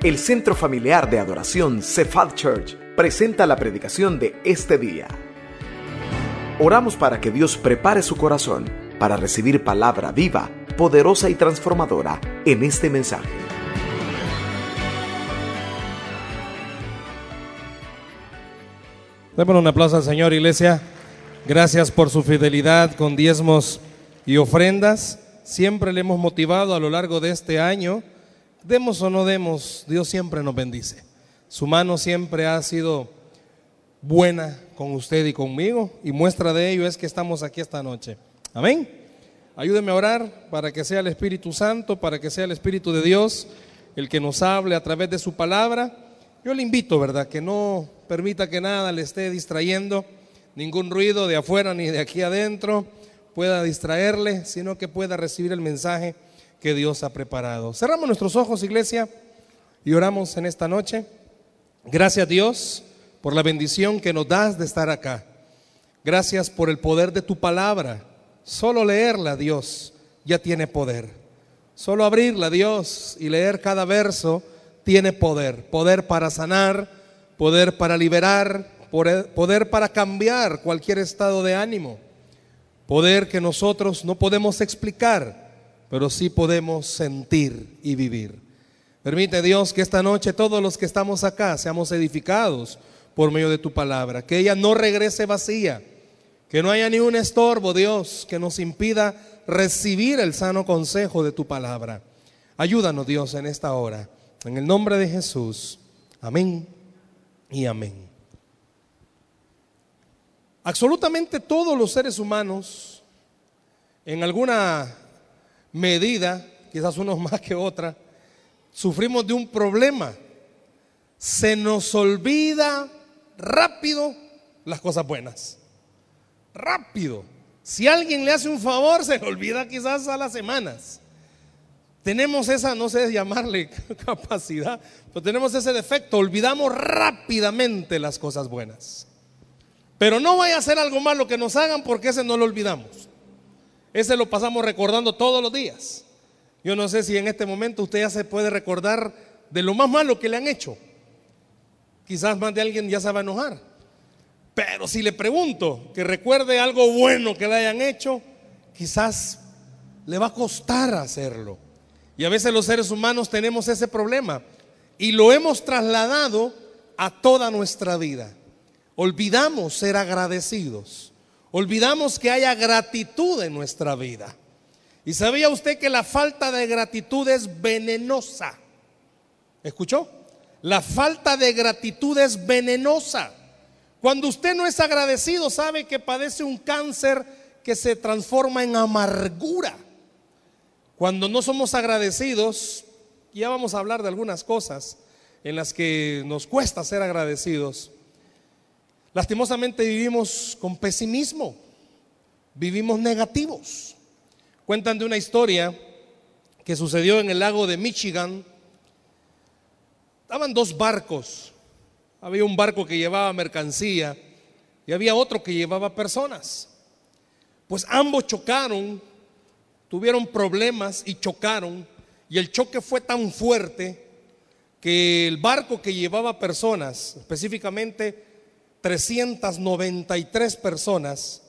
El Centro Familiar de Adoración Cephal Church presenta la predicación de este día. Oramos para que Dios prepare su corazón para recibir palabra viva, poderosa y transformadora en este mensaje. Démosle un aplauso al Señor, iglesia. Gracias por su fidelidad con diezmos y ofrendas. Siempre le hemos motivado a lo largo de este año. Demos o no demos, Dios siempre nos bendice. Su mano siempre ha sido buena con usted y conmigo y muestra de ello es que estamos aquí esta noche. Amén. Ayúdeme a orar para que sea el Espíritu Santo, para que sea el Espíritu de Dios el que nos hable a través de su palabra. Yo le invito, ¿verdad? Que no permita que nada le esté distrayendo, ningún ruido de afuera ni de aquí adentro pueda distraerle, sino que pueda recibir el mensaje que Dios ha preparado. Cerramos nuestros ojos, iglesia, y oramos en esta noche. Gracias Dios por la bendición que nos das de estar acá. Gracias por el poder de tu palabra. Solo leerla, Dios, ya tiene poder. Solo abrirla, Dios, y leer cada verso tiene poder. Poder para sanar, poder para liberar, poder para cambiar cualquier estado de ánimo. Poder que nosotros no podemos explicar, pero sí podemos sentir y vivir. Permite Dios que esta noche todos los que estamos acá seamos edificados por medio de tu palabra, que ella no regrese vacía, que no haya ni un estorbo, Dios, que nos impida recibir el sano consejo de tu palabra. Ayúdanos, Dios, en esta hora. En el nombre de Jesús. Amén y amén. Absolutamente todos los seres humanos, en alguna medida, quizás unos más que otra, sufrimos de un problema. Se nos olvida rápido las cosas buenas. Rápido. Si alguien le hace un favor, se le olvida quizás a las semanas. Tenemos esa, no sé llamarle capacidad, pero tenemos ese defecto. Olvidamos rápidamente las cosas buenas. Pero no vaya a ser algo malo que nos hagan porque ese no lo olvidamos. Ese lo pasamos recordando todos los días. Yo no sé si en este momento usted ya se puede recordar de lo más malo que le han hecho. Quizás más de alguien ya se va a enojar. Pero si le pregunto que recuerde algo bueno que le hayan hecho, quizás le va a costar hacerlo. Y a veces los seres humanos tenemos ese problema y lo hemos trasladado a toda nuestra vida. Olvidamos ser agradecidos. Olvidamos que haya gratitud en nuestra vida. ¿Y sabía usted que la falta de gratitud es venenosa? ¿Escuchó? La falta de gratitud es venenosa. Cuando usted no es agradecido, sabe que padece un cáncer que se transforma en amargura. Cuando no somos agradecidos, ya vamos a hablar de algunas cosas en las que nos cuesta ser agradecidos. Lastimosamente vivimos con pesimismo, vivimos negativos. Cuentan de una historia que sucedió en el lago de Michigan. Estaban dos barcos. Había un barco que llevaba mercancía y había otro que llevaba personas. Pues ambos chocaron, tuvieron problemas y chocaron. Y el choque fue tan fuerte que el barco que llevaba personas, específicamente 393 personas,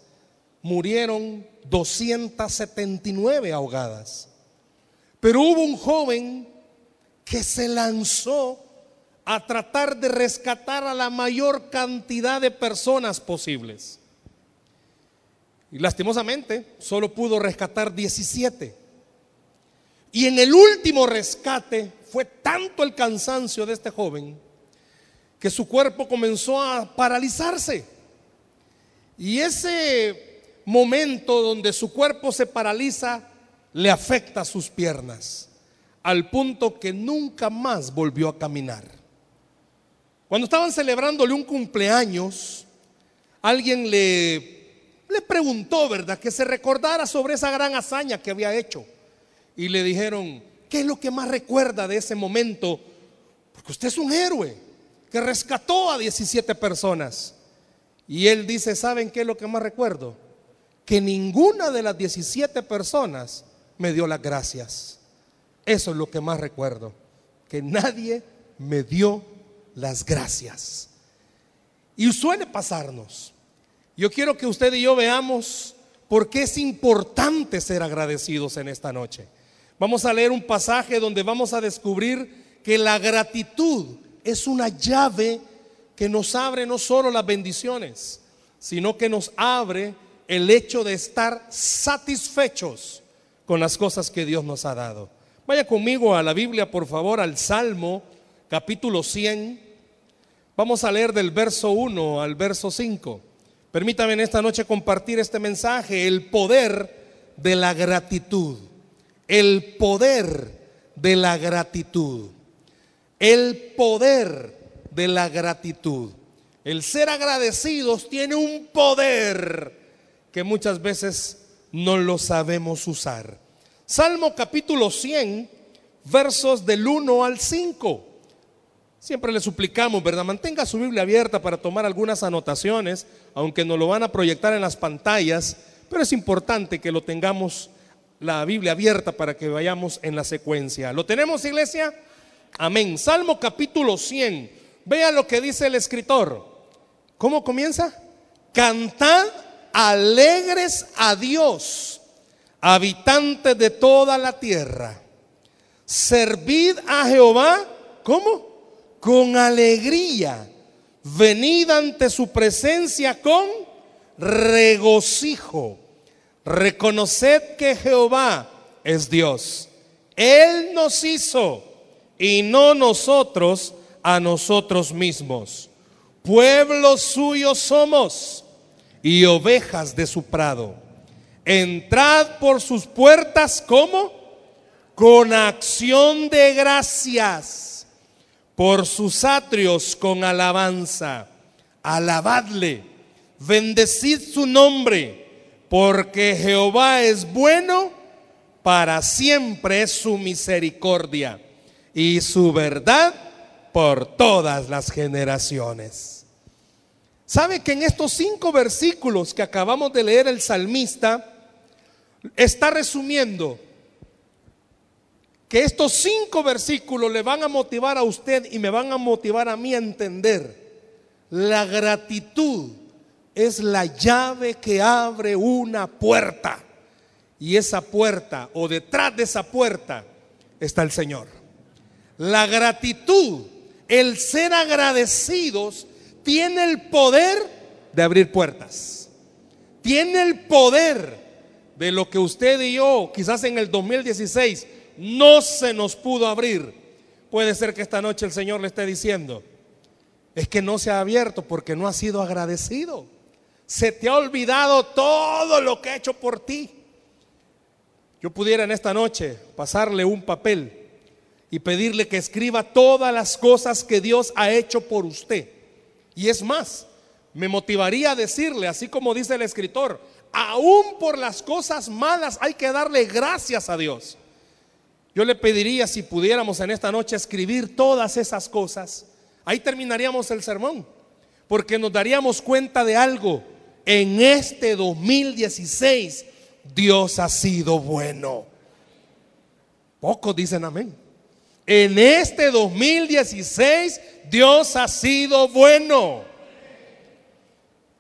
murieron 279 ahogadas. Pero hubo un joven que se lanzó a tratar de rescatar a la mayor cantidad de personas posibles. Y lastimosamente solo pudo rescatar 17. Y en el último rescate fue tanto el cansancio de este joven que su cuerpo comenzó a paralizarse. Y ese momento donde su cuerpo se paraliza le afecta sus piernas, al punto que nunca más volvió a caminar. Cuando estaban celebrándole un cumpleaños, alguien le, le preguntó, ¿verdad? Que se recordara sobre esa gran hazaña que había hecho. Y le dijeron, ¿qué es lo que más recuerda de ese momento? Porque usted es un héroe que rescató a 17 personas. Y él dice, ¿saben qué es lo que más recuerdo? Que ninguna de las 17 personas me dio las gracias. Eso es lo que más recuerdo. Que nadie me dio las gracias. Y suele pasarnos. Yo quiero que usted y yo veamos por qué es importante ser agradecidos en esta noche. Vamos a leer un pasaje donde vamos a descubrir que la gratitud es una llave que nos abre no solo las bendiciones, sino que nos abre el hecho de estar satisfechos con las cosas que Dios nos ha dado. Vaya conmigo a la Biblia, por favor, al Salmo capítulo 100. Vamos a leer del verso 1 al verso 5. Permítame en esta noche compartir este mensaje, el poder de la gratitud. El poder de la gratitud. El poder de la gratitud. El ser agradecidos tiene un poder que muchas veces no lo sabemos usar. Salmo capítulo 100, versos del 1 al 5. Siempre le suplicamos, ¿verdad? Mantenga su Biblia abierta para tomar algunas anotaciones, aunque no lo van a proyectar en las pantallas, pero es importante que lo tengamos la Biblia abierta para que vayamos en la secuencia. ¿Lo tenemos, iglesia? Amén. Salmo capítulo 100. Vea lo que dice el escritor. ¿Cómo comienza? Cantad alegres a Dios, habitantes de toda la tierra. Servid a Jehová, ¿cómo? con alegría. Venid ante su presencia con regocijo. Reconoced que Jehová es Dios. Él nos hizo y no nosotros a nosotros mismos. Pueblo suyo somos y ovejas de su prado. Entrad por sus puertas como con acción de gracias por sus atrios con alabanza. Alabadle, bendecid su nombre, porque Jehová es bueno, para siempre su misericordia y su verdad por todas las generaciones. ¿Sabe que en estos cinco versículos que acabamos de leer el salmista está resumiendo que estos cinco versículos le van a motivar a usted y me van a motivar a mí a entender. La gratitud es la llave que abre una puerta. Y esa puerta o detrás de esa puerta está el Señor. La gratitud, el ser agradecidos, tiene el poder de abrir puertas. Tiene el poder de lo que usted y yo, quizás en el 2016, no se nos pudo abrir. Puede ser que esta noche el Señor le esté diciendo, es que no se ha abierto porque no ha sido agradecido. Se te ha olvidado todo lo que ha hecho por ti. Yo pudiera en esta noche pasarle un papel y pedirle que escriba todas las cosas que Dios ha hecho por usted. Y es más, me motivaría a decirle, así como dice el escritor, aún por las cosas malas hay que darle gracias a Dios. Yo le pediría si pudiéramos en esta noche escribir todas esas cosas. Ahí terminaríamos el sermón, porque nos daríamos cuenta de algo. En este 2016 Dios ha sido bueno. Pocos dicen amén. En este 2016 Dios ha sido bueno.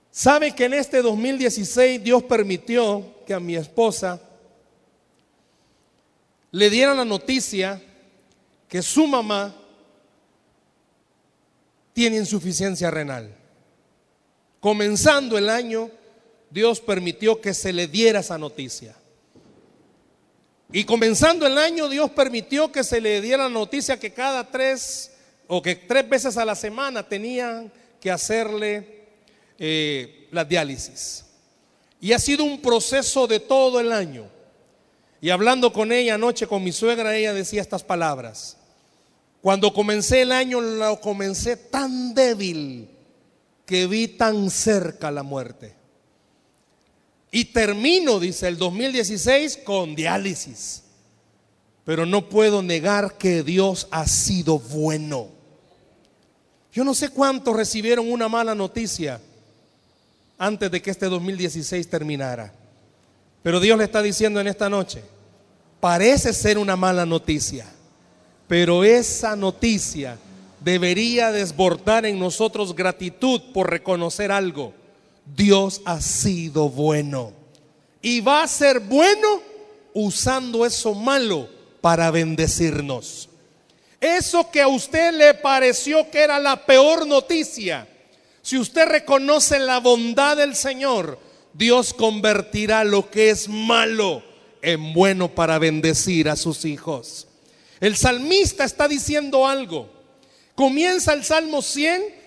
¿Sabe que en este 2016 Dios permitió que a mi esposa le dieron la noticia que su mamá tiene insuficiencia renal. Comenzando el año, Dios permitió que se le diera esa noticia. Y comenzando el año, Dios permitió que se le diera la noticia que cada tres o que tres veces a la semana tenían que hacerle eh, la diálisis. Y ha sido un proceso de todo el año. Y hablando con ella anoche, con mi suegra, ella decía estas palabras. Cuando comencé el año, lo comencé tan débil que vi tan cerca la muerte. Y termino, dice, el 2016 con diálisis. Pero no puedo negar que Dios ha sido bueno. Yo no sé cuántos recibieron una mala noticia antes de que este 2016 terminara. Pero Dios le está diciendo en esta noche, parece ser una mala noticia, pero esa noticia debería desbordar en nosotros gratitud por reconocer algo. Dios ha sido bueno y va a ser bueno usando eso malo para bendecirnos. Eso que a usted le pareció que era la peor noticia, si usted reconoce la bondad del Señor, Dios convertirá lo que es malo en bueno para bendecir a sus hijos. El salmista está diciendo algo. Comienza el Salmo 100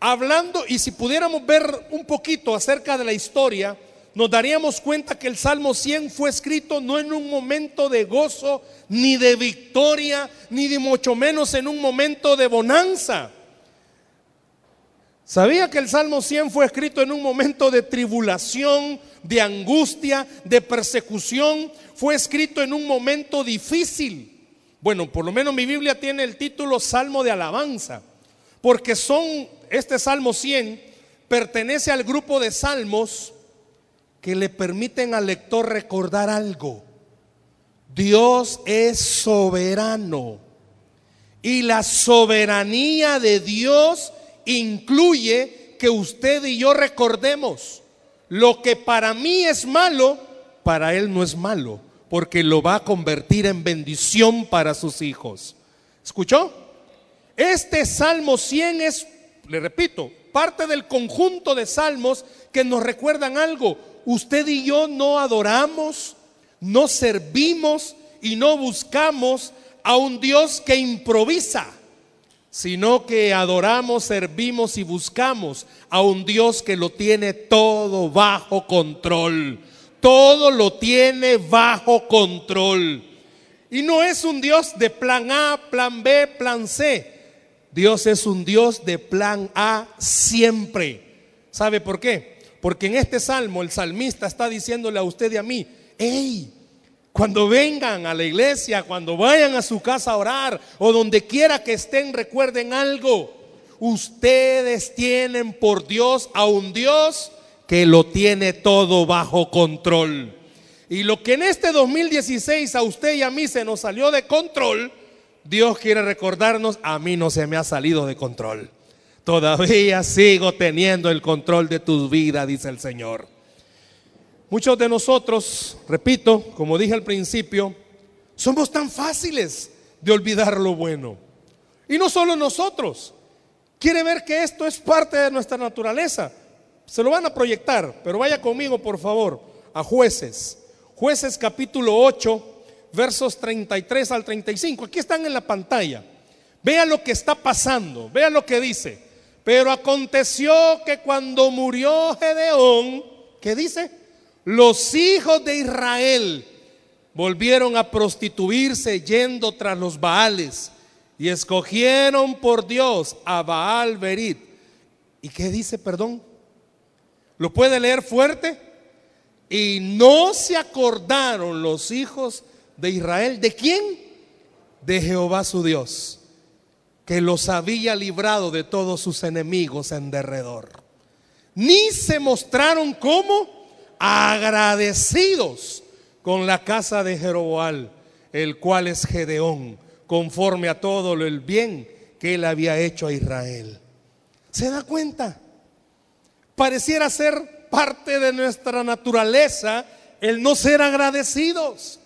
hablando, y si pudiéramos ver un poquito acerca de la historia, nos daríamos cuenta que el Salmo 100 fue escrito no en un momento de gozo, ni de victoria, ni mucho menos en un momento de bonanza. ¿Sabía que el Salmo 100 fue escrito en un momento de tribulación, de angustia, de persecución? Fue escrito en un momento difícil. Bueno, por lo menos mi Biblia tiene el título Salmo de Alabanza, porque son, este Salmo 100 pertenece al grupo de salmos que le permiten al lector recordar algo. Dios es soberano y la soberanía de Dios incluye que usted y yo recordemos lo que para mí es malo, para Él no es malo, porque lo va a convertir en bendición para sus hijos. ¿Escuchó? Este Salmo 100 es, le repito, parte del conjunto de salmos que nos recuerdan algo. Usted y yo no adoramos, no servimos y no buscamos a un Dios que improvisa, sino que adoramos, servimos y buscamos a un Dios que lo tiene todo bajo control. Todo lo tiene bajo control. Y no es un Dios de plan A, plan B, plan C. Dios es un Dios de plan A siempre. ¿Sabe por qué? Porque en este salmo el salmista está diciéndole a usted y a mí, hey, cuando vengan a la iglesia, cuando vayan a su casa a orar o donde quiera que estén, recuerden algo. Ustedes tienen por Dios a un Dios que lo tiene todo bajo control. Y lo que en este 2016 a usted y a mí se nos salió de control, Dios quiere recordarnos, a mí no se me ha salido de control. Todavía sigo teniendo el control de tu vida, dice el Señor. Muchos de nosotros, repito, como dije al principio, somos tan fáciles de olvidar lo bueno. Y no solo nosotros. Quiere ver que esto es parte de nuestra naturaleza. Se lo van a proyectar, pero vaya conmigo, por favor, a jueces. Jueces capítulo 8, versos 33 al 35. Aquí están en la pantalla. Vea lo que está pasando. Vea lo que dice. Pero aconteció que cuando murió Gedeón, ¿qué dice? Los hijos de Israel volvieron a prostituirse yendo tras los Baales y escogieron por Dios a Baal Berit. ¿Y qué dice, perdón? ¿Lo puede leer fuerte? Y no se acordaron los hijos de Israel. ¿De quién? De Jehová su Dios que los había librado de todos sus enemigos en derredor. Ni se mostraron como agradecidos con la casa de Jeroboal, el cual es Gedeón, conforme a todo el bien que él había hecho a Israel. ¿Se da cuenta? Pareciera ser parte de nuestra naturaleza el no ser agradecidos.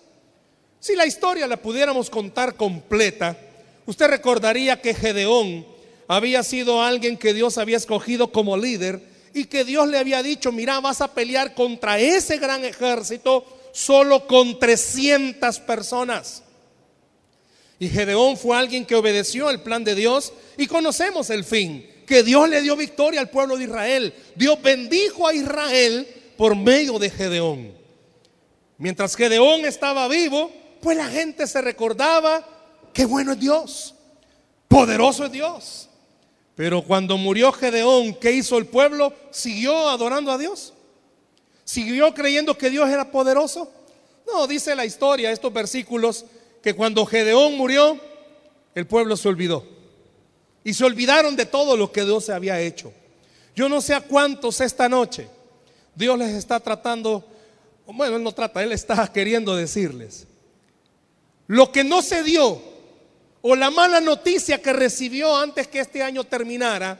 Si la historia la pudiéramos contar completa, Usted recordaría que Gedeón había sido alguien que Dios había escogido como líder y que Dios le había dicho, mira, vas a pelear contra ese gran ejército solo con 300 personas. Y Gedeón fue alguien que obedeció el plan de Dios y conocemos el fin, que Dios le dio victoria al pueblo de Israel. Dios bendijo a Israel por medio de Gedeón. Mientras Gedeón estaba vivo, pues la gente se recordaba Qué bueno es Dios. Poderoso es Dios. Pero cuando murió Gedeón, ¿qué hizo el pueblo? ¿Siguió adorando a Dios? ¿Siguió creyendo que Dios era poderoso? No, dice la historia, estos versículos, que cuando Gedeón murió, el pueblo se olvidó. Y se olvidaron de todo lo que Dios se había hecho. Yo no sé a cuántos esta noche Dios les está tratando, bueno, Él no trata, Él está queriendo decirles, lo que no se dio o la mala noticia que recibió antes que este año terminara,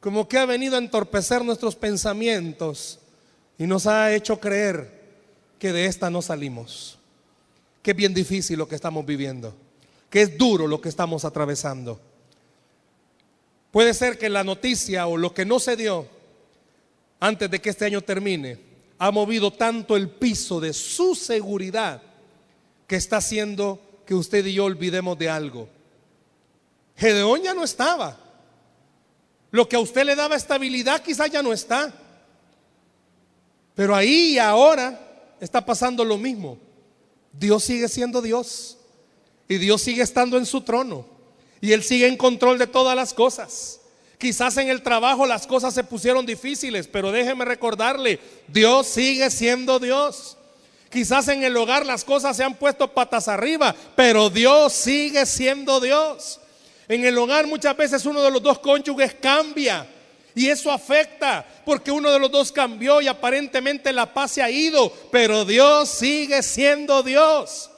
como que ha venido a entorpecer nuestros pensamientos y nos ha hecho creer que de esta no salimos, que es bien difícil lo que estamos viviendo, que es duro lo que estamos atravesando. Puede ser que la noticia o lo que no se dio antes de que este año termine ha movido tanto el piso de su seguridad que está haciendo que usted y yo olvidemos de algo. Gedeón ya no estaba. Lo que a usted le daba estabilidad quizás ya no está. Pero ahí y ahora está pasando lo mismo. Dios sigue siendo Dios. Y Dios sigue estando en su trono. Y Él sigue en control de todas las cosas. Quizás en el trabajo las cosas se pusieron difíciles, pero déjeme recordarle, Dios sigue siendo Dios. Quizás en el hogar las cosas se han puesto patas arriba, pero Dios sigue siendo Dios. En el hogar muchas veces uno de los dos cónyuges cambia y eso afecta porque uno de los dos cambió y aparentemente la paz se ha ido, pero Dios sigue siendo Dios.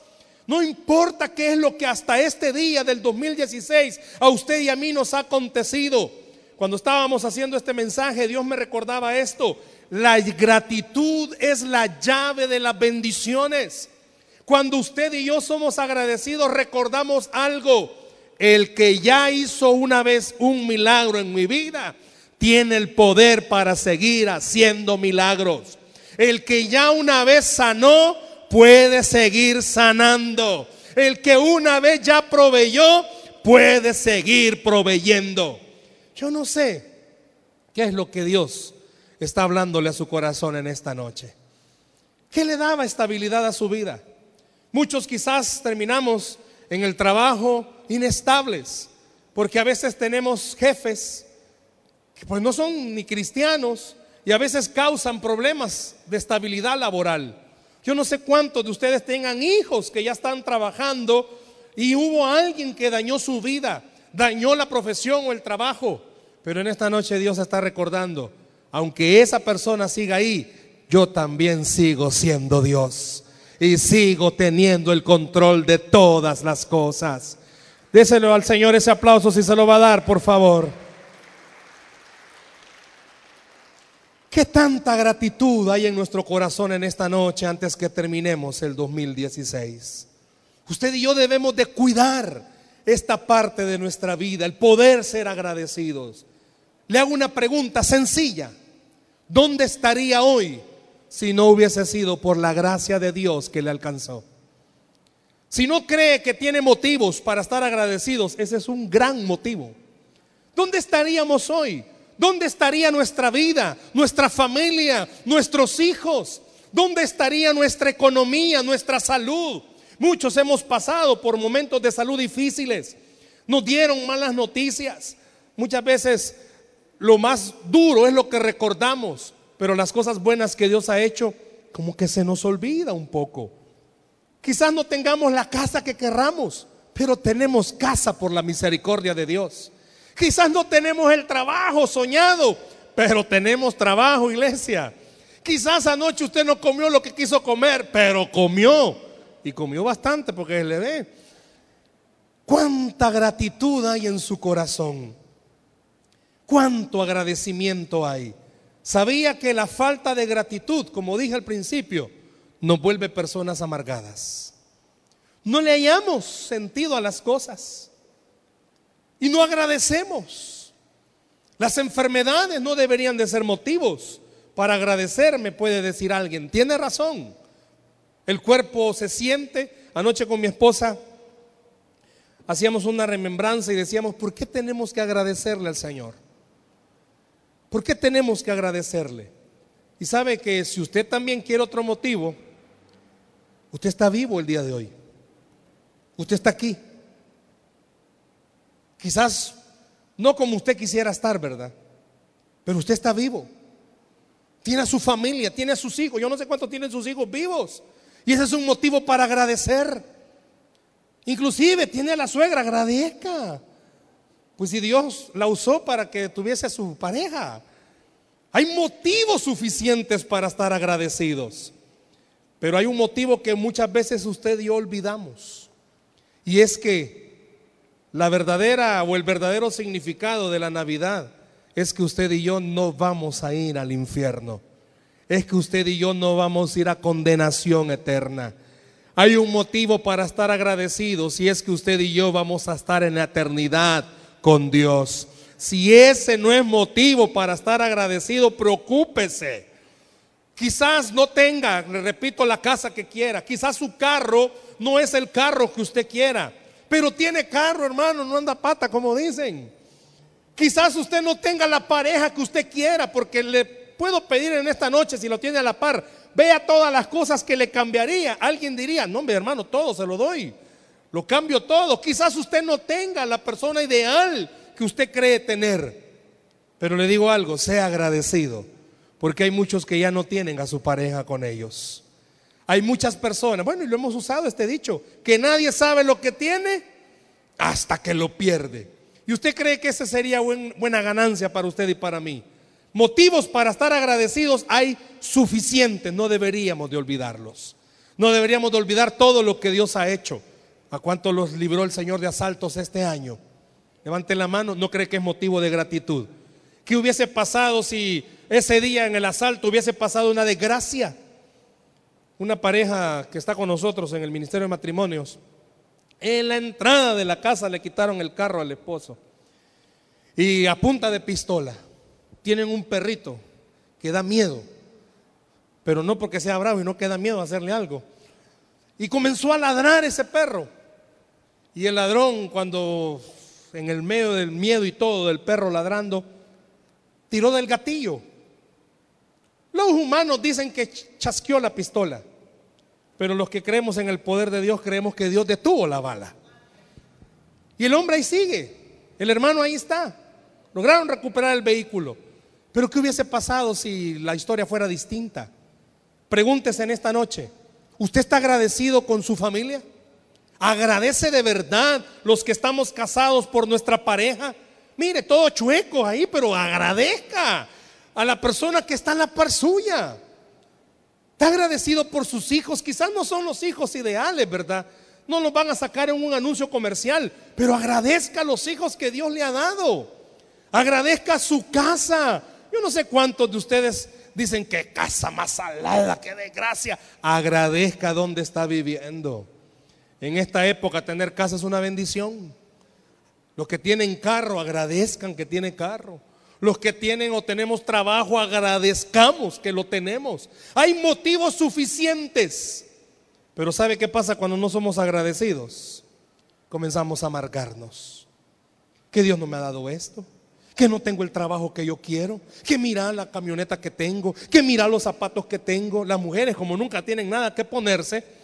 No importa qué es lo que hasta este día del 2016 a usted y a mí nos ha acontecido. Cuando estábamos haciendo este mensaje, Dios me recordaba esto. La gratitud es la llave de las bendiciones. Cuando usted y yo somos agradecidos, recordamos algo. El que ya hizo una vez un milagro en mi vida, tiene el poder para seguir haciendo milagros. El que ya una vez sanó, puede seguir sanando. El que una vez ya proveyó, puede seguir proveyendo. Yo no sé qué es lo que Dios está hablándole a su corazón en esta noche. ¿Qué le daba estabilidad a su vida? Muchos quizás terminamos en el trabajo inestables, porque a veces tenemos jefes que pues no son ni cristianos y a veces causan problemas de estabilidad laboral. Yo no sé cuántos de ustedes tengan hijos que ya están trabajando y hubo alguien que dañó su vida, dañó la profesión o el trabajo. Pero en esta noche Dios está recordando, aunque esa persona siga ahí, yo también sigo siendo Dios y sigo teniendo el control de todas las cosas. Déselo al Señor ese aplauso si se lo va a dar, por favor. ¿Qué tanta gratitud hay en nuestro corazón en esta noche antes que terminemos el 2016? Usted y yo debemos de cuidar esta parte de nuestra vida, el poder ser agradecidos. Le hago una pregunta sencilla. ¿Dónde estaría hoy si no hubiese sido por la gracia de Dios que le alcanzó? Si no cree que tiene motivos para estar agradecidos, ese es un gran motivo. ¿Dónde estaríamos hoy? ¿Dónde estaría nuestra vida, nuestra familia, nuestros hijos? ¿Dónde estaría nuestra economía, nuestra salud? Muchos hemos pasado por momentos de salud difíciles. Nos dieron malas noticias. Muchas veces lo más duro es lo que recordamos, pero las cosas buenas que Dios ha hecho, como que se nos olvida un poco. Quizás no tengamos la casa que querramos, pero tenemos casa por la misericordia de Dios. Quizás no tenemos el trabajo soñado, pero tenemos trabajo, iglesia. Quizás anoche usted no comió lo que quiso comer, pero comió. Y comió bastante porque le ve. ¿Cuánta gratitud hay en su corazón? ¿Cuánto agradecimiento hay? Sabía que la falta de gratitud, como dije al principio, nos vuelve personas amargadas. No le hallamos sentido a las cosas y no agradecemos. Las enfermedades no deberían de ser motivos para agradecerme, puede decir alguien. Tiene razón. El cuerpo se siente. Anoche con mi esposa hacíamos una remembranza y decíamos, ¿por qué tenemos que agradecerle al Señor? ¿Por qué tenemos que agradecerle? Y sabe que si usted también quiere otro motivo, usted está vivo el día de hoy. Usted está aquí. Quizás no como usted quisiera estar, ¿verdad? Pero usted está vivo. Tiene a su familia, tiene a sus hijos. Yo no sé cuántos tienen sus hijos vivos. Y ese es un motivo para agradecer. Inclusive tiene a la suegra, agradezca. Pues si Dios la usó para que tuviese a su pareja, hay motivos suficientes para estar agradecidos. Pero hay un motivo que muchas veces usted y yo olvidamos. Y es que La verdadera o el verdadero significado de la Navidad es que usted y yo no vamos a ir al infierno. Es que usted y yo no vamos a ir a condenación eterna. Hay un motivo para estar agradecidos y es que usted y yo vamos a estar en la eternidad con Dios. Si ese no es motivo para estar agradecido, preocúpese. Quizás no tenga, le repito, la casa que quiera. Quizás su carro no es el carro que usted quiera. Pero tiene carro, hermano, no anda pata, como dicen. Quizás usted no tenga la pareja que usted quiera, porque le puedo pedir en esta noche, si lo tiene a la par, vea todas las cosas que le cambiaría. Alguien diría, no, mi hermano, todo se lo doy. Lo cambio todo. Quizás usted no tenga la persona ideal que usted cree tener. Pero le digo algo, sea agradecido, porque hay muchos que ya no tienen a su pareja con ellos. Hay muchas personas, bueno, y lo hemos usado este dicho, que nadie sabe lo que tiene hasta que lo pierde. ¿Y usted cree que esa sería buena ganancia para usted y para mí? Motivos para estar agradecidos hay suficientes, no deberíamos de olvidarlos. No deberíamos de olvidar todo lo que Dios ha hecho. ¿A cuánto los libró el Señor de asaltos este año? Levanten la mano, no cree que es motivo de gratitud. ¿Qué hubiese pasado si ese día en el asalto hubiese pasado una desgracia? una pareja que está con nosotros en el Ministerio de Matrimonios, en la entrada de la casa le quitaron el carro al esposo y a punta de pistola tienen un perrito que da miedo, pero no porque sea bravo y no queda miedo a hacerle algo. Y comenzó a ladrar ese perro. Y el ladrón, cuando en el medio del miedo y todo del perro ladrando, tiró del gatillo los humanos dicen que chasqueó la pistola, pero los que creemos en el poder de Dios creemos que Dios detuvo la bala. Y el hombre ahí sigue, el hermano ahí está. Lograron recuperar el vehículo. Pero ¿qué hubiese pasado si la historia fuera distinta? Pregúntese en esta noche, ¿usted está agradecido con su familia? ¿Agradece de verdad los que estamos casados por nuestra pareja? Mire, todo chueco ahí, pero agradezca a la persona que está en la par suya. Está agradecido por sus hijos. Quizás no son los hijos ideales, ¿verdad? No los van a sacar en un anuncio comercial, pero agradezca a los hijos que Dios le ha dado. Agradezca su casa. Yo no sé cuántos de ustedes dicen que casa más salada, que desgracia. Agradezca donde está viviendo. En esta época tener casa es una bendición. Los que tienen carro, agradezcan que tienen carro. Los que tienen o tenemos trabajo, agradezcamos que lo tenemos. Hay motivos suficientes. Pero ¿sabe qué pasa cuando no somos agradecidos? Comenzamos a amargarnos. Que Dios no me ha dado esto. Que no tengo el trabajo que yo quiero. Que mira la camioneta que tengo. Que mira los zapatos que tengo. Las mujeres como nunca tienen nada que ponerse.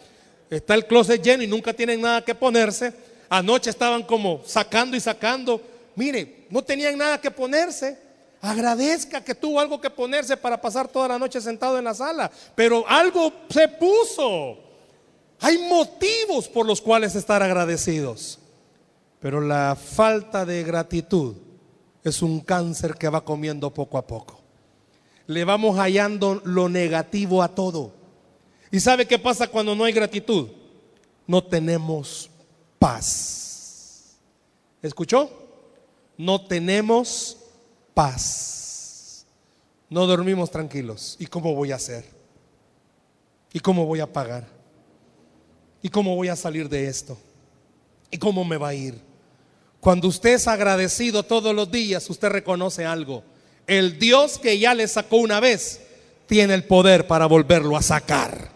Está el closet lleno y nunca tienen nada que ponerse. Anoche estaban como sacando y sacando Mire, no tenían nada que ponerse. Agradezca que tuvo algo que ponerse para pasar toda la noche sentado en la sala. Pero algo se puso. Hay motivos por los cuales estar agradecidos. Pero la falta de gratitud es un cáncer que va comiendo poco a poco. Le vamos hallando lo negativo a todo. ¿Y sabe qué pasa cuando no hay gratitud? No tenemos paz. ¿Escuchó? no tenemos paz. No dormimos tranquilos. ¿Y cómo voy a hacer? ¿Y cómo voy a pagar? ¿Y cómo voy a salir de esto? ¿Y cómo me va a ir? Cuando usted es agradecido todos los días, usted reconoce algo. El Dios que ya le sacó una vez tiene el poder para volverlo a sacar.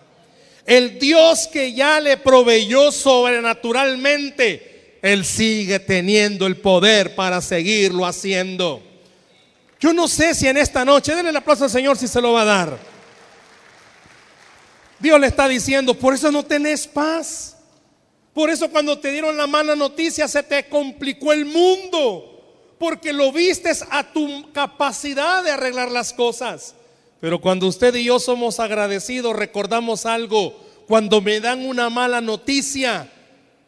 El Dios que ya le proveyó sobrenaturalmente él sigue teniendo el poder para seguirlo haciendo. Yo no sé si en esta noche, denle el aplauso al Señor si se lo va a dar. Dios le está diciendo, por eso no tenés paz. Por eso cuando te dieron la mala noticia se te complicó el mundo. Porque lo vistes a tu capacidad de arreglar las cosas. Pero cuando usted y yo somos agradecidos, recordamos algo. Cuando me dan una mala noticia,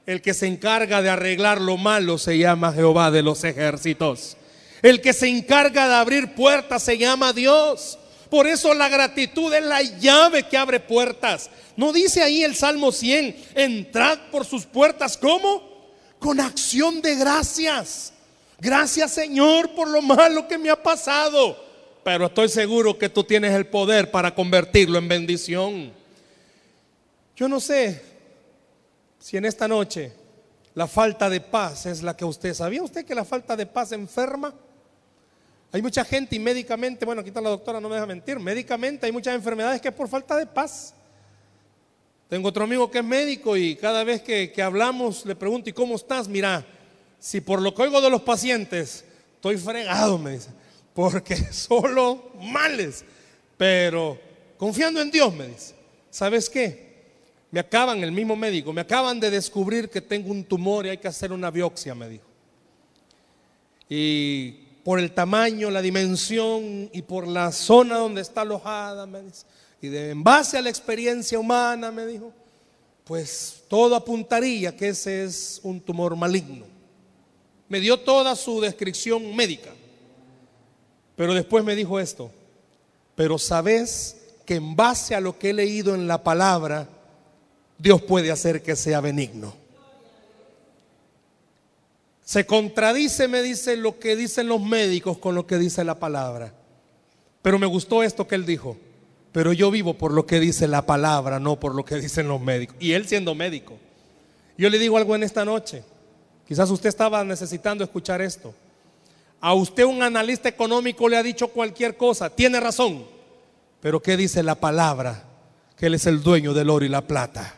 el que se encarga de arreglar lo malo se llama Jehová de los ejércitos. El que se encarga de abrir puertas se llama Dios. Por eso la gratitud es la llave que abre puertas. ¿No dice ahí el Salmo 100, entrad por sus puertas como? con acción de gracias. Gracias Señor por lo malo que me ha pasado. Pero estoy seguro que tú tienes el poder para convertirlo en bendición. Yo no sé si en esta noche la falta de paz es la que usted sabía. ¿Usted que la falta de paz enferma? Hay mucha gente y médicamente, bueno, aquí está la doctora, no me deja mentir, médicamente hay muchas enfermedades que es por falta de paz. Tengo otro amigo que es médico y cada vez que, que hablamos le pregunto, ¿y cómo estás? Mira, si por lo que oigo de los pacientes, estoy fregado, me dice, porque solo males, pero confiando en Dios, me dice, ¿sabes qué? Me acaban, el mismo médico, me acaban de descubrir que tengo un tumor y hay que hacer una biopsia, me dijo. Y por el tamaño, la dimensión y por la zona donde está alojada, me dice, y en base a la experiencia humana, me dijo, pues todo apuntaría que ese es un tumor maligno. Me dio toda su descripción médica, pero después me dijo esto, pero sabes que en base a lo que he leído en la palabra, Dios puede hacer que sea benigno. Se contradice, me dice, lo que dicen los médicos con lo que dice la palabra. Pero me gustó esto que él dijo. Pero yo vivo por lo que dice la palabra, no por lo que dicen los médicos. Y él siendo médico. Yo le digo algo en esta noche. Quizás usted estaba necesitando escuchar esto. A usted un analista económico le ha dicho cualquier cosa. Tiene razón. Pero ¿qué dice la palabra? Que Él es el dueño del oro y la plata.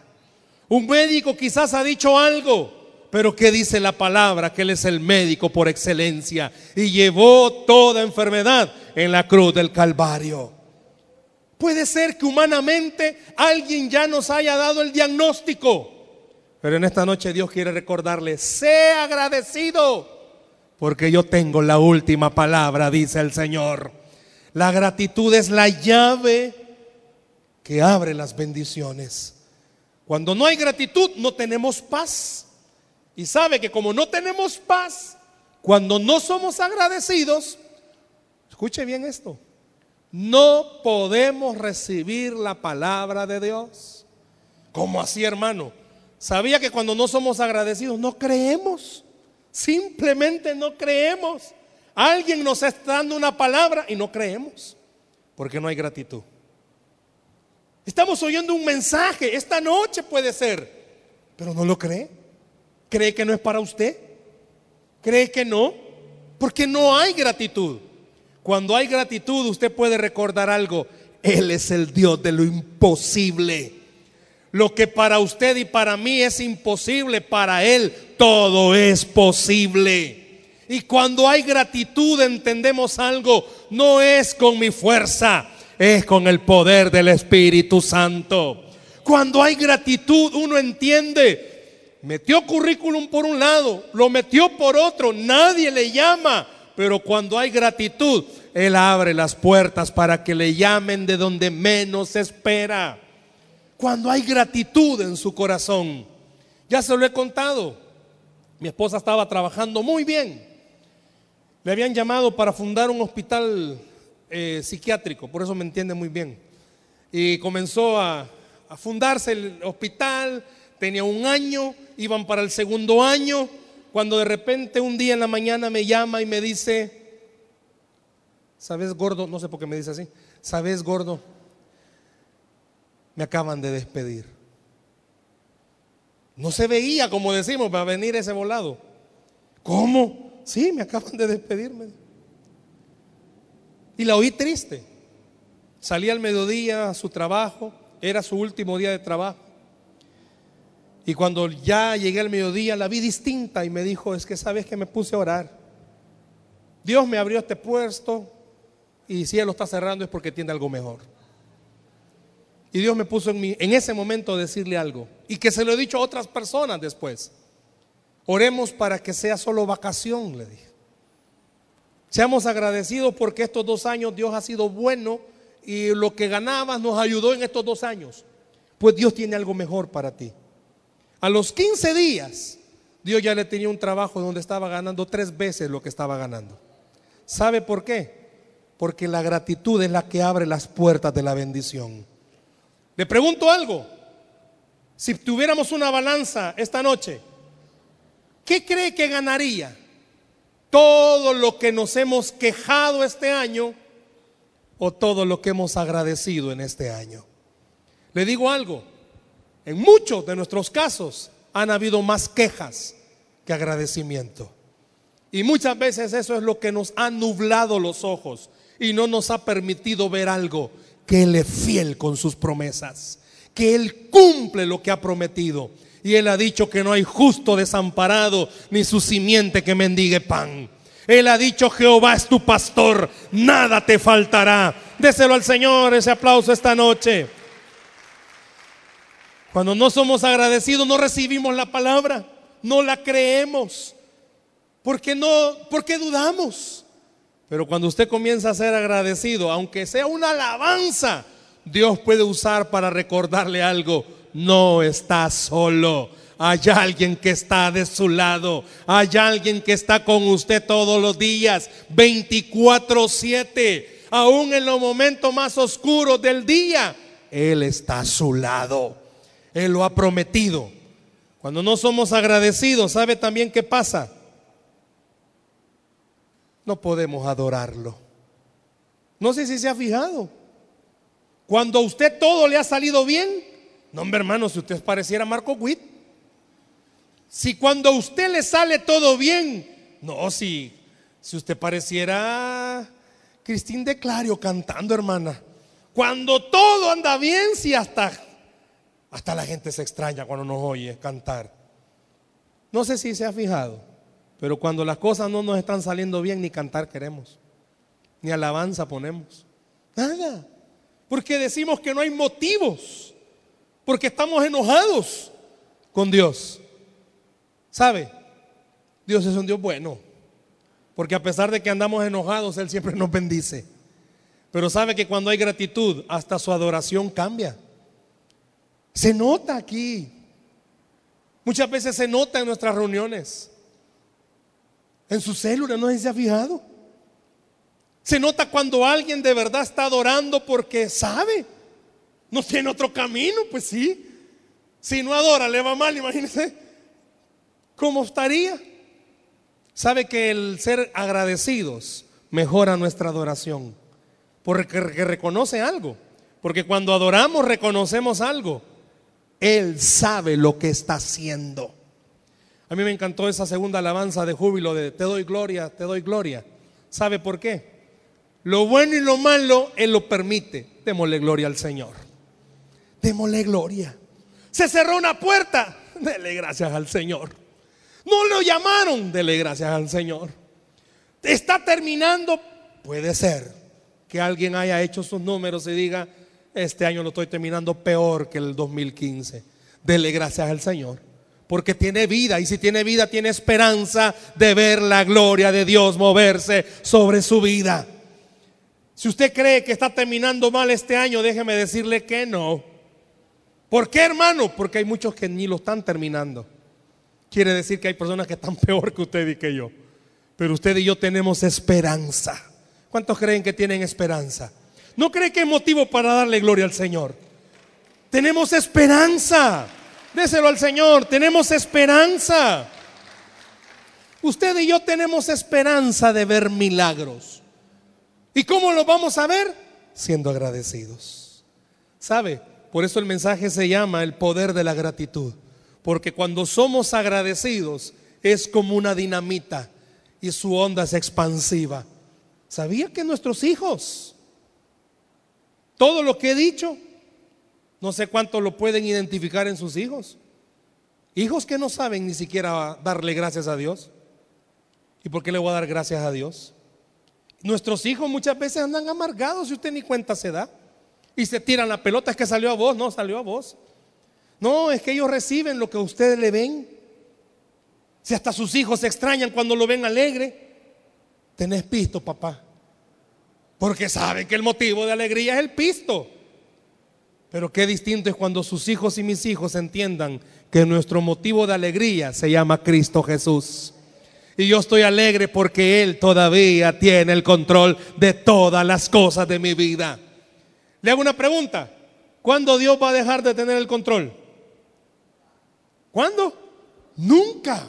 Un médico quizás ha dicho algo, pero ¿qué dice la palabra? Que Él es el médico por excelencia y llevó toda enfermedad en la cruz del Calvario. Puede ser que humanamente alguien ya nos haya dado el diagnóstico, pero en esta noche Dios quiere recordarle, sé agradecido, porque yo tengo la última palabra, dice el Señor. La gratitud es la llave que abre las bendiciones. Cuando no hay gratitud, no tenemos paz. Y sabe que como no tenemos paz, cuando no somos agradecidos, escuche bien esto, no podemos recibir la palabra de Dios. ¿Cómo así, hermano? Sabía que cuando no somos agradecidos, no creemos. Simplemente no creemos. Alguien nos está dando una palabra y no creemos, porque no hay gratitud. Estamos oyendo un mensaje, esta noche puede ser, pero no lo cree. ¿Cree que no es para usted? ¿Cree que no? Porque no hay gratitud. Cuando hay gratitud usted puede recordar algo. Él es el Dios de lo imposible. Lo que para usted y para mí es imposible, para Él todo es posible. Y cuando hay gratitud entendemos algo, no es con mi fuerza, es con el poder del Espíritu Santo. Cuando hay gratitud, uno entiende. Metió currículum por un lado, lo metió por otro, nadie le llama. Pero cuando hay gratitud, Él abre las puertas para que le llamen de donde menos espera. Cuando hay gratitud en su corazón, ya se lo he contado. Mi esposa estaba trabajando muy bien. Le habían llamado para fundar un hospital eh, psiquiátrico, por eso me entiende muy bien. Y comenzó a, a fundarse el hospital, tenía un año, iban para el segundo año, cuando de repente un día en la mañana me llama y me dice, ¿sabes gordo? No sé por qué me dice así, ¿sabes gordo? Me acaban de despedir. No se veía, como decimos, para venir ese volado. ¿Cómo? Sí, me acaban de despedirme. Y la oí triste. Salí al mediodía a su trabajo, era su último día de trabajo. Y cuando ya llegué al mediodía la vi distinta y me dijo, es que sabes que me puse a orar. Dios me abrió este puesto y si Él lo está cerrando es porque tiene algo mejor. Y Dios me puso en, mí, en ese momento decirle algo. Y que se lo he dicho a otras personas después. Oremos para que sea solo vacación, le dije. Seamos agradecidos porque estos dos años Dios ha sido bueno y lo que ganabas nos ayudó en estos dos años. Pues Dios tiene algo mejor para ti. A los 15 días, Dios ya le tenía un trabajo donde estaba ganando tres veces lo que estaba ganando. ¿Sabe por qué? Porque la gratitud es la que abre las puertas de la bendición. Le pregunto algo. Si tuviéramos una balanza esta noche, ¿qué cree que ganaría? ¿Todo lo que nos hemos quejado este año o todo lo que hemos agradecido en este año? Le digo algo, en muchos de nuestros casos han habido más quejas que agradecimiento. Y muchas veces eso es lo que nos ha nublado los ojos y no nos ha permitido ver algo, que Él es fiel con sus promesas, que Él cumple lo que ha prometido. Y Él ha dicho que no hay justo desamparado ni su simiente que mendigue pan. Él ha dicho, Jehová es tu pastor, nada te faltará. Déselo al Señor ese aplauso esta noche. Cuando no somos agradecidos, no recibimos la palabra, no la creemos. Porque no, porque dudamos. Pero cuando usted comienza a ser agradecido, aunque sea una alabanza, Dios puede usar para recordarle algo. No está solo. Hay alguien que está de su lado. Hay alguien que está con usted todos los días, 24/7. Aún en los momentos más oscuros del día, Él está a su lado. Él lo ha prometido. Cuando no somos agradecidos, ¿sabe también qué pasa? No podemos adorarlo. No sé si se ha fijado. Cuando a usted todo le ha salido bien, no, hombre hermano, si usted pareciera Marco Witt. Si cuando a usted le sale todo bien, no, si, si usted pareciera Cristín de Clario cantando, hermana. Cuando todo anda bien, si hasta, hasta la gente se extraña cuando nos oye cantar. No sé si se ha fijado. Pero cuando las cosas no nos están saliendo bien, ni cantar queremos, ni alabanza ponemos. Nada. Porque decimos que no hay motivos, porque estamos enojados con Dios. ¿Sabe? Dios es un Dios bueno, porque a pesar de que andamos enojados, Él siempre nos bendice. Pero sabe que cuando hay gratitud, hasta su adoración cambia. Se nota aquí. Muchas veces se nota en nuestras reuniones en su célula, no se ha fijado. Se nota cuando alguien de verdad está adorando porque sabe, no tiene otro camino, pues sí. Si no adora, le va mal, imagínese cómo estaría. Sabe que el ser agradecidos mejora nuestra adoración, porque reconoce algo. Porque cuando adoramos reconocemos algo. Él sabe lo que está haciendo. A mí me encantó esa segunda alabanza de júbilo de te doy gloria, te doy gloria. ¿Sabe por qué? Lo bueno y lo malo Él lo permite. Démosle gloria al Señor. Démosle gloria. Se cerró una puerta. Dele gracias al Señor. No lo llamaron. Dele gracias al Señor. Está terminando. Puede ser que alguien haya hecho sus números y diga, este año lo estoy terminando peor que el 2015. Dele gracias al Señor porque tiene vida y si tiene vida tiene esperanza de ver la gloria de Dios moverse sobre su vida. Si usted cree que está terminando mal este año, déjeme decirle que no. ¿Por qué, hermano? Porque hay muchos que ni lo están terminando. Quiere decir que hay personas que están peor que usted y que yo. Pero usted y yo tenemos esperanza. ¿Cuántos creen que tienen esperanza? ¿No cree que hay motivo para darle gloria al Señor? Tenemos esperanza. Déselo al Señor, tenemos esperanza. Usted y yo tenemos esperanza de ver milagros. ¿Y cómo lo vamos a ver? Siendo agradecidos. ¿Sabe? Por eso el mensaje se llama el poder de la gratitud. Porque cuando somos agradecidos es como una dinamita y su onda es expansiva. ¿Sabía que nuestros hijos, todo lo que he dicho, no sé cuánto lo pueden identificar en sus hijos. Hijos que no saben ni siquiera darle gracias a Dios. ¿Y por qué le voy a dar gracias a Dios? Nuestros hijos muchas veces andan amargados y usted ni cuenta se da. Y se tiran la pelota, es que salió a vos, no, salió a vos. No, es que ellos reciben lo que ustedes le ven. Si hasta sus hijos se extrañan cuando lo ven alegre, tenés pisto, papá. Porque saben que el motivo de alegría es el pisto. Pero qué distinto es cuando sus hijos y mis hijos entiendan que nuestro motivo de alegría se llama Cristo Jesús. Y yo estoy alegre porque Él todavía tiene el control de todas las cosas de mi vida. Le hago una pregunta. ¿Cuándo Dios va a dejar de tener el control? ¿Cuándo? Nunca.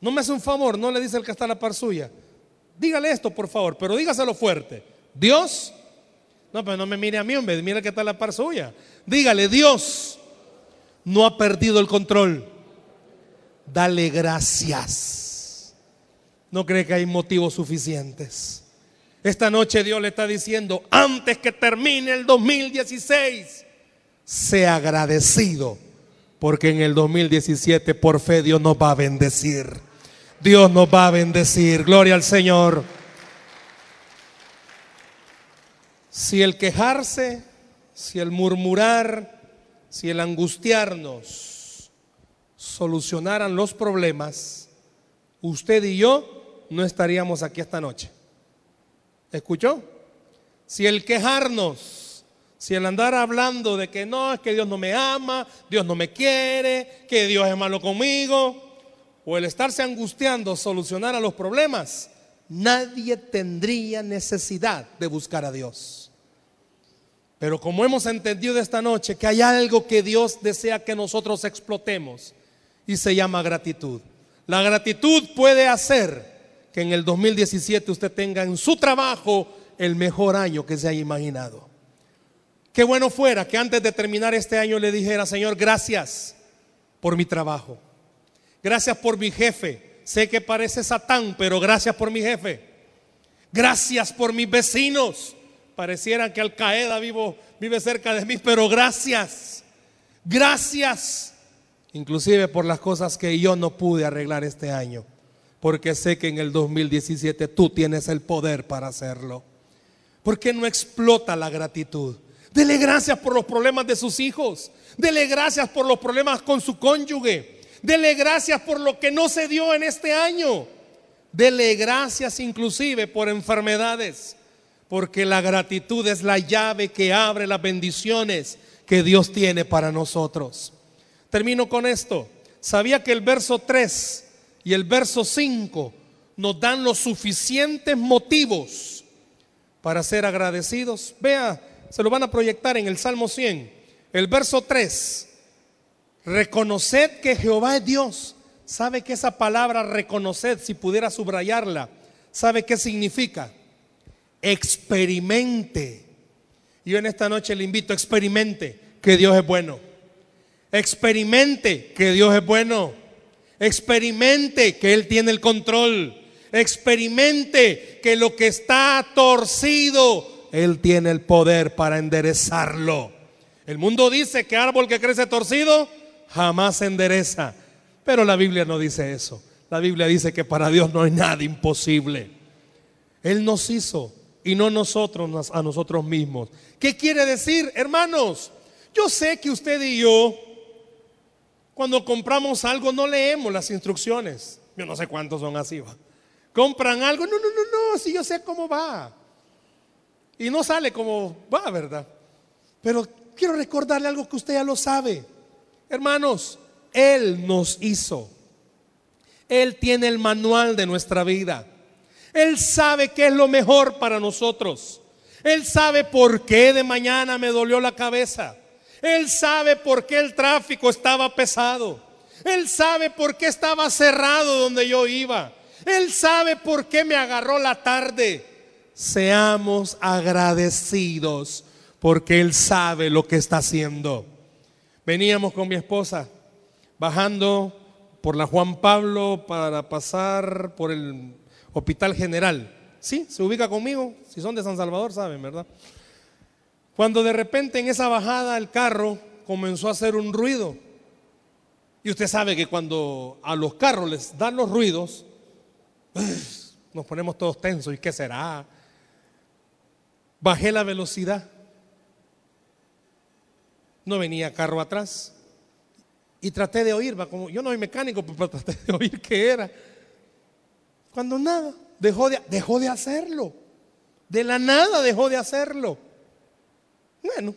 No me hace un favor, no le dice el que está a la par suya. Dígale esto, por favor, pero dígaselo fuerte. Dios, no, pero no me mire a mí, hombre, mire el que está la par suya. Dígale, Dios no ha perdido el control. Dale gracias. No cree que hay motivos suficientes. Esta noche Dios le está diciendo, antes que termine el 2016, sea agradecido, porque en el 2017 por fe Dios nos va a bendecir. Dios nos va a bendecir. Gloria al Señor. Si el quejarse, si el murmurar, si el angustiarnos solucionaran los problemas, usted y yo no estaríamos aquí esta noche. ¿Escuchó? Si el quejarnos, si el andar hablando de que no, es que Dios no me ama, Dios no me quiere, que Dios es malo conmigo, o el estarse angustiando solucionara los problemas, nadie tendría necesidad de buscar a Dios. Pero como hemos entendido esta noche que hay algo que Dios desea que nosotros explotemos y se llama gratitud. La gratitud puede hacer que en el 2017 usted tenga en su trabajo el mejor año que se haya imaginado. Qué bueno fuera que antes de terminar este año le dijera, Señor, gracias por mi trabajo. Gracias por mi jefe. Sé que parece Satán, pero gracias por mi jefe. Gracias por mis vecinos. Pareciera que Al Qaeda vivo, vive cerca de mí, pero gracias. Gracias. Inclusive por las cosas que yo no pude arreglar este año porque sé que en el 2017 tú tienes el poder para hacerlo. ¿Por qué no explota la gratitud? Dele gracias por los problemas de sus hijos. Dele gracias por los problemas con su cónyuge. Dele gracias por lo que no se dio en este año. Dele gracias inclusive por enfermedades. Porque la gratitud es la llave que abre las bendiciones que Dios tiene para nosotros. Termino con esto. Sabía que el verso 3 y el verso 5 nos dan los suficientes motivos para ser agradecidos. Vea, se lo van a proyectar en el Salmo 100. El verso 3, reconoced que Jehová es Dios. ¿Sabe que esa palabra reconoced, si pudiera subrayarla, sabe qué significa? Experimente. Yo en esta noche le invito, experimente que Dios es bueno. Experimente que Dios es bueno. Experimente que Él tiene el control. Experimente que lo que está torcido, Él tiene el poder para enderezarlo. El mundo dice que árbol que crece torcido jamás se endereza. Pero la Biblia no dice eso. La Biblia dice que para Dios no hay nada imposible. Él nos hizo y no nosotros a nosotros mismos. ¿Qué quiere decir, hermanos? Yo sé que usted y yo cuando compramos algo no leemos las instrucciones. Yo no sé cuántos son así. Compran algo, no, no, no, no, si yo sé cómo va. Y no sale como va, ¿verdad? Pero quiero recordarle algo que usted ya lo sabe. Hermanos, Él nos hizo. Él tiene el manual de nuestra vida. Él sabe qué es lo mejor para nosotros. Él sabe por qué de mañana me dolió la cabeza. Él sabe por qué el tráfico estaba pesado. Él sabe por qué estaba cerrado donde yo iba. Él sabe por qué me agarró la tarde. Seamos agradecidos porque Él sabe lo que está haciendo. Veníamos con mi esposa bajando por la Juan Pablo para pasar por el Hospital General. ¿Sí? ¿Se ubica conmigo? Si son de San Salvador, saben, ¿verdad? Cuando de repente en esa bajada el carro comenzó a hacer un ruido. Y usted sabe que cuando a los carros les dan los ruidos, nos ponemos todos tensos. ¿Y qué será? Bajé la velocidad. No venía carro atrás. Y traté de oír, como yo no soy mecánico, pero traté de oír qué era. Cuando nada, dejó de, dejó de hacerlo. De la nada dejó de hacerlo. Bueno,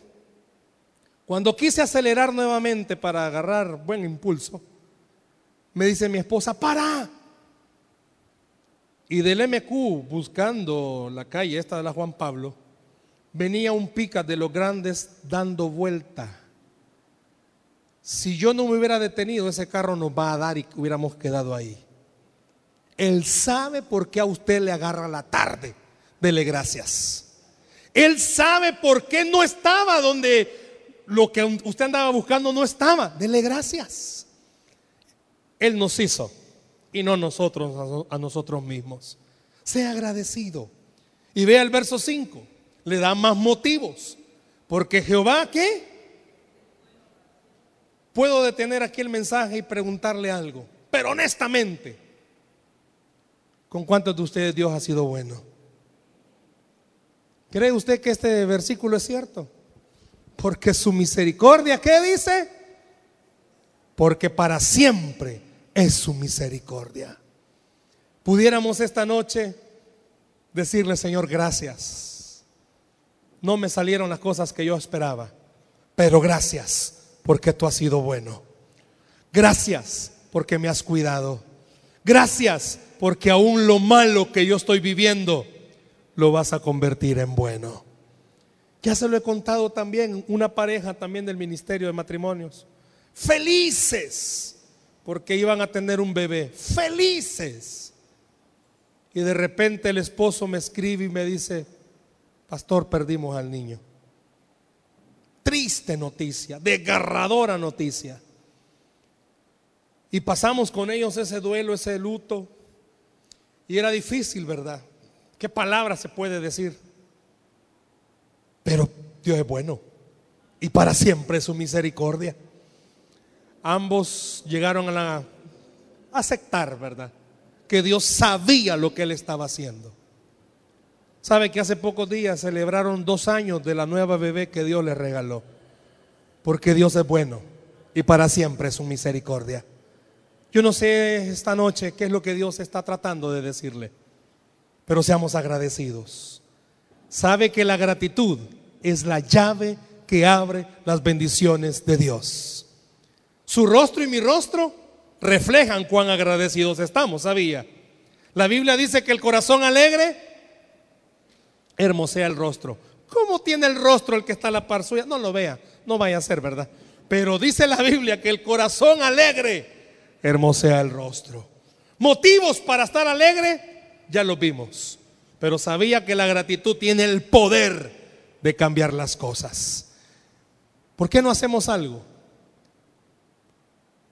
cuando quise acelerar nuevamente para agarrar buen impulso, me dice mi esposa, para. Y del MQ, buscando la calle esta de la Juan Pablo, venía un pica de los grandes dando vuelta. Si yo no me hubiera detenido, ese carro nos va a dar y hubiéramos quedado ahí. Él sabe por qué a usted le agarra la tarde. Dele gracias. Él sabe por qué no estaba donde lo que usted andaba buscando no estaba. Dele gracias. Él nos hizo y no nosotros a nosotros mismos. Sea agradecido. Y vea el verso 5. Le da más motivos. Porque Jehová, ¿qué? Puedo detener aquí el mensaje y preguntarle algo. Pero honestamente, ¿con cuántos de ustedes Dios ha sido bueno? ¿Cree usted que este versículo es cierto? Porque su misericordia, ¿qué dice? Porque para siempre es su misericordia. Pudiéramos esta noche decirle, Señor, gracias. No me salieron las cosas que yo esperaba, pero gracias porque tú has sido bueno. Gracias porque me has cuidado. Gracias porque aún lo malo que yo estoy viviendo lo vas a convertir en bueno. Ya se lo he contado también, una pareja también del Ministerio de Matrimonios. Felices porque iban a tener un bebé. Felices. Y de repente el esposo me escribe y me dice, pastor, perdimos al niño. Triste noticia, desgarradora noticia. Y pasamos con ellos ese duelo, ese luto. Y era difícil, ¿verdad? ¿Qué palabra se puede decir? Pero Dios es bueno. Y para siempre es su misericordia. Ambos llegaron a, la, aceptar, ¿verdad? Que Dios sabía lo que él estaba haciendo. Sabe que hace pocos días celebraron dos años de la nueva bebé que Dios le regaló. Porque Dios es bueno y para siempre es su misericordia. Yo no sé esta noche qué es lo que Dios está tratando de decirle, pero seamos agradecidos. Sabe que la gratitud es la llave que abre las bendiciones de Dios. Su rostro y mi rostro reflejan cuán agradecidos estamos, ¿sabía? La Biblia dice que el corazón alegre hermosea el rostro. ¿Cómo tiene el rostro el que está a la par suya? No lo vea, no vaya a ser, ¿verdad? Pero dice la Biblia que el corazón alegre hermosea el rostro. Motivos para estar alegre, ya lo vimos. Pero sabía que la gratitud tiene el poder de cambiar las cosas. ¿Por qué no hacemos algo?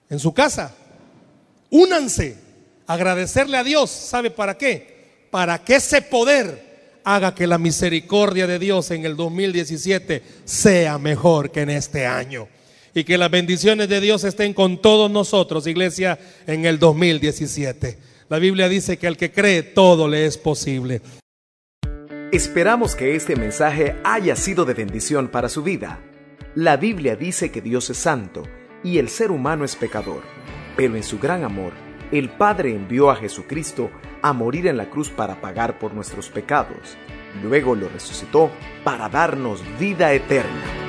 En su casa, únanse, agradecerle a Dios. ¿Sabe para qué? Para que ese poder haga que la misericordia de Dios en el 2017 sea mejor que en este año. Y que las bendiciones de Dios estén con todos nosotros, iglesia, en el 2017. La Biblia dice que al que cree todo le es posible. Esperamos que este mensaje haya sido de bendición para su vida. La Biblia dice que Dios es santo y el ser humano es pecador, pero en su gran amor, el Padre envió a Jesucristo a morir en la cruz para pagar por nuestros pecados. Luego lo resucitó para darnos vida eterna.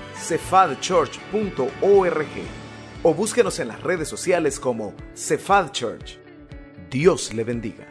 cefadchurch.org o búsquenos en las redes sociales como Cephal Church. Dios le bendiga.